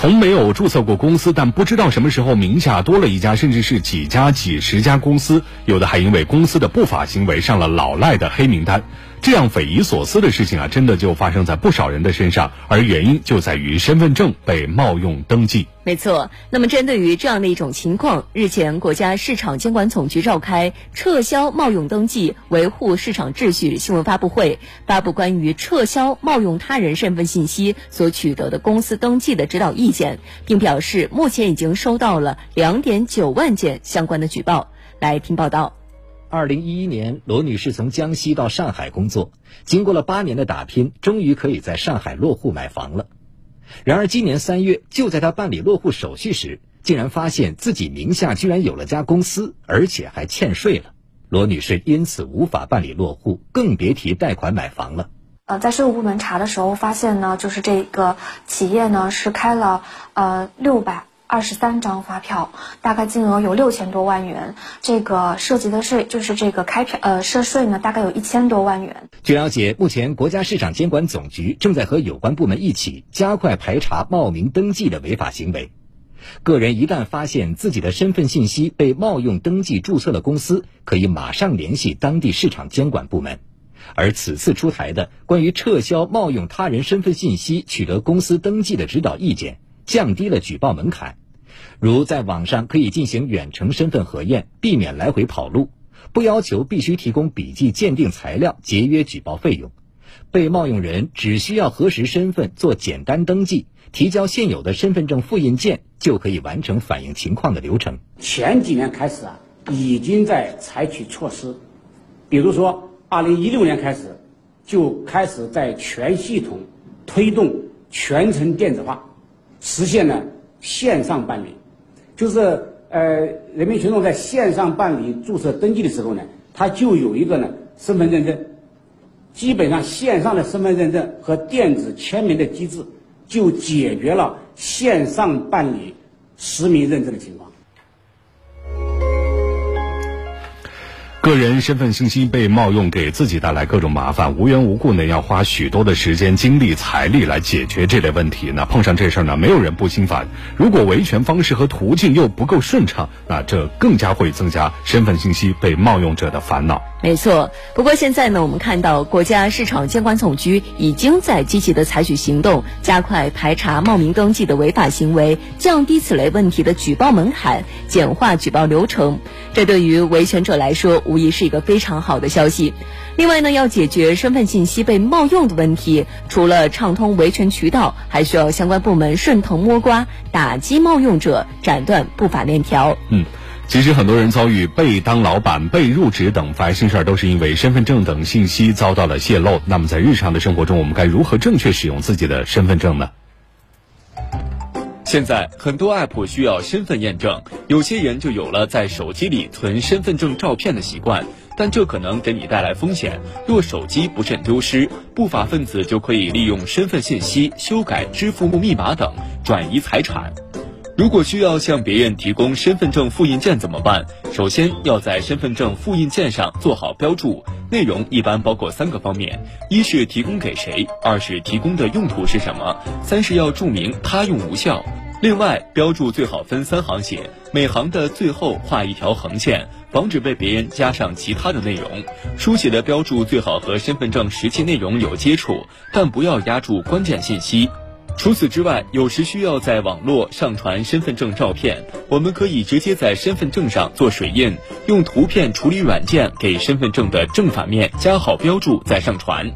从没有注册过公司，但不知道什么时候名下多了一家，甚至是几家、几十家公司，有的还因为公司的不法行为上了老赖的黑名单。这样匪夷所思的事情啊，真的就发生在不少人的身上，而原因就在于身份证被冒用登记。没错。那么，针对于这样的一种情况，日前国家市场监管总局召开撤销冒用登记、维护市场秩序新闻发布会，发布关于撤销冒用他人身份信息所取得的公司登记的指导意见，并表示目前已经收到了两点九万件相关的举报。来听报道。二零一一年，罗女士从江西到上海工作，经过了八年的打拼，终于可以在上海落户买房了。然而，今年三月，就在她办理落户手续时，竟然发现自己名下居然有了家公司，而且还欠税了。罗女士因此无法办理落户，更别提贷款买房了。呃，在税务部门查的时候，发现呢，就是这个企业呢是开了呃六百。二十三张发票，大概金额有六千多万元。这个涉及的税就是这个开票呃涉税呢，大概有一千多万元。据了解，目前国家市场监管总局正在和有关部门一起加快排查冒名登记的违法行为。个人一旦发现自己的身份信息被冒用登记注册了公司，可以马上联系当地市场监管部门。而此次出台的关于撤销冒用他人身份信息取得公司登记的指导意见。降低了举报门槛，如在网上可以进行远程身份核验，避免来回跑路；不要求必须提供笔迹鉴定材料，节约举报费用；被冒用人只需要核实身份，做简单登记，提交现有的身份证复印件，就可以完成反映情况的流程。前几年开始啊，已经在采取措施，比如说，二零一六年开始，就开始在全系统推动全程电子化。实现了线上办理，就是呃，人民群众在线上办理注册登记的时候呢，他就有一个呢身份认证，基本上线上的身份认证和电子签名的机制，就解决了线上办理实名认证的情况。个人身份信息被冒用，给自己带来各种麻烦，无缘无故呢要花许多的时间、精力、财力来解决这类问题。那碰上这事儿呢，没有人不心烦。如果维权方式和途径又不够顺畅，那这更加会增加身份信息被冒用者的烦恼。没错，不过现在呢，我们看到国家市场监管总局已经在积极的采取行动，加快排查冒名登记的违法行为，降低此类问题的举报门槛，简化举报流程。这对于维权者来说，无疑是一个非常好的消息。另外呢，要解决身份信息被冒用的问题，除了畅通维权渠道，还需要相关部门顺藤摸瓜，打击冒用者，斩断不法链条。嗯。其实很多人遭遇被当老板、被入职等烦心事儿，都是因为身份证等信息遭到了泄露。那么在日常的生活中，我们该如何正确使用自己的身份证呢？现在很多 app 需要身份验证，有些人就有了在手机里存身份证照片的习惯，但这可能给你带来风险。若手机不慎丢失，不法分子就可以利用身份信息修改支付密码等转移财产。如果需要向别人提供身份证复印件怎么办？首先要在身份证复印件上做好标注，内容一般包括三个方面：一是提供给谁，二是提供的用途是什么，三是要注明他用无效。另外，标注最好分三行写，每行的最后画一条横线，防止被别人加上其他的内容。书写的标注最好和身份证实际内容有接触，但不要压住关键信息。除此之外，有时需要在网络上传身份证照片，我们可以直接在身份证上做水印，用图片处理软件给身份证的正反面加好标注再上传。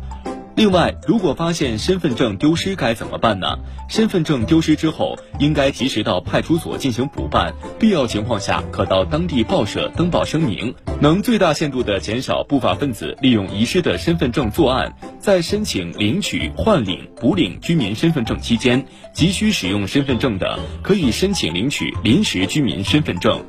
另外，如果发现身份证丢失该怎么办呢？身份证丢失之后，应该及时到派出所进行补办，必要情况下可到当地报社登报声明，能最大限度地减少不法分子利用遗失的身份证作案。在申请领取、换领、补领居民身份证期间，急需使用身份证的，可以申请领取临时居民身份证。